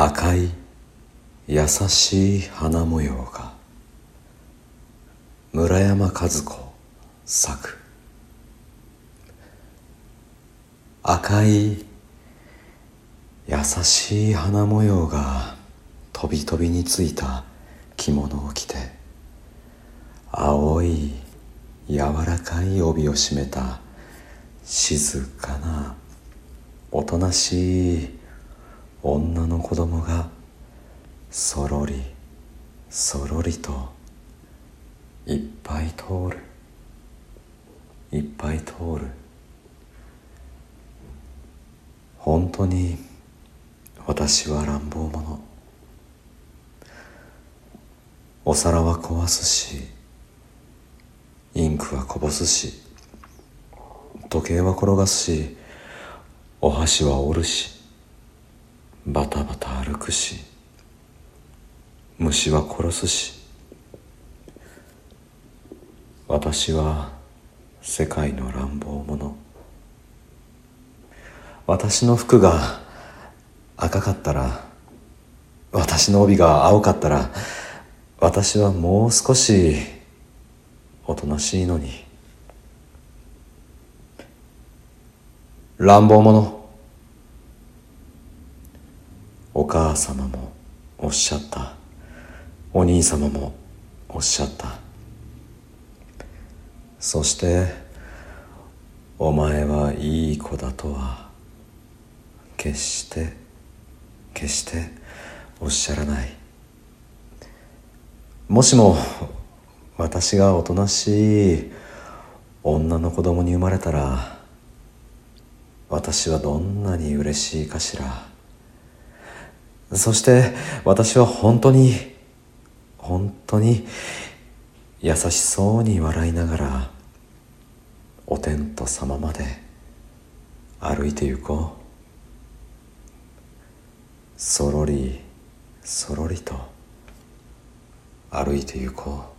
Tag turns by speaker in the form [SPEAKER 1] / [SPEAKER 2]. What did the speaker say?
[SPEAKER 1] 赤い優しい花模様が村山和子作。赤い優しい花模様が飛び飛びについた着物を着て青い柔らかい帯を締めた静かなおとなしい女の子供がそろりそろりといっぱい通る。いっぱい通る。本当に私は乱暴者。お皿は壊すしインクはこぼすし時計は転がすしお箸は折るし。バタバタ歩くし虫は殺すし私は世界の乱暴者。私の服が赤かったら私の帯が青かったら私はもう少しおとなしいのに。乱暴者お母様もおっしゃった。お兄様もおっしゃった。そしてお前はいい子だとは決して決しておっしゃらない。もしも私がおとなしい女の子供に生まれたら私はどんなに嬉しいかしら。そして私は本当に本当に優しそうに笑いながらお天道様まで歩いて行こう。そろりそろりと歩いて行こう。